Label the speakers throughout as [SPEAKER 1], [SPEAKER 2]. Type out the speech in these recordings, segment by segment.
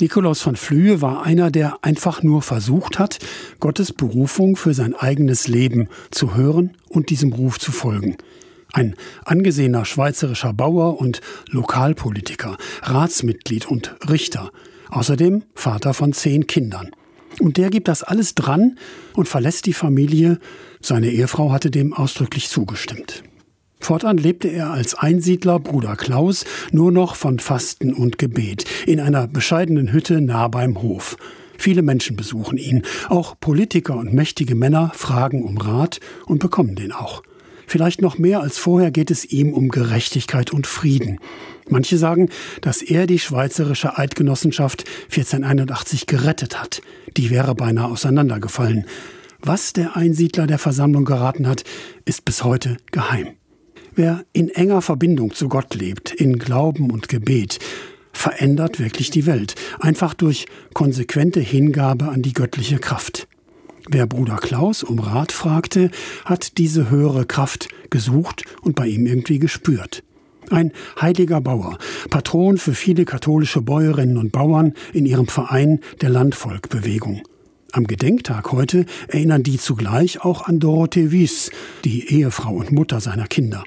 [SPEAKER 1] Nikolaus von Flühe war einer, der einfach nur versucht hat, Gottes Berufung für sein eigenes Leben zu hören und diesem Ruf zu folgen. Ein angesehener schweizerischer Bauer und Lokalpolitiker, Ratsmitglied und Richter, außerdem Vater von zehn Kindern. Und der gibt das alles dran und verlässt die Familie. Seine Ehefrau hatte dem ausdrücklich zugestimmt. Fortan lebte er als Einsiedler Bruder Klaus nur noch von Fasten und Gebet in einer bescheidenen Hütte nah beim Hof. Viele Menschen besuchen ihn, auch Politiker und mächtige Männer fragen um Rat und bekommen den auch. Vielleicht noch mehr als vorher geht es ihm um Gerechtigkeit und Frieden. Manche sagen, dass er die schweizerische Eidgenossenschaft 1481 gerettet hat. Die wäre beinahe auseinandergefallen. Was der Einsiedler der Versammlung geraten hat, ist bis heute geheim. Wer in enger Verbindung zu Gott lebt, in Glauben und Gebet, verändert wirklich die Welt, einfach durch konsequente Hingabe an die göttliche Kraft. Wer Bruder Klaus um Rat fragte, hat diese höhere Kraft gesucht und bei ihm irgendwie gespürt. Ein heiliger Bauer, Patron für viele katholische Bäuerinnen und Bauern in ihrem Verein der Landvolkbewegung. Am Gedenktag heute erinnern die zugleich auch an Dorothee Wies, die Ehefrau und Mutter seiner Kinder.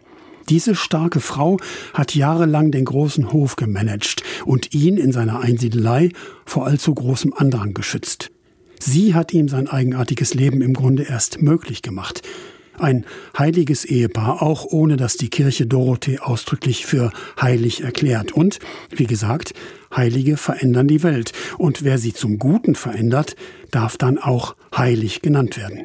[SPEAKER 1] Diese starke Frau hat jahrelang den großen Hof gemanagt und ihn in seiner Einsiedelei vor allzu großem Andrang geschützt. Sie hat ihm sein eigenartiges Leben im Grunde erst möglich gemacht. Ein heiliges Ehepaar, auch ohne dass die Kirche Dorothee ausdrücklich für heilig erklärt. Und, wie gesagt, Heilige verändern die Welt. Und wer sie zum Guten verändert, darf dann auch heilig genannt werden.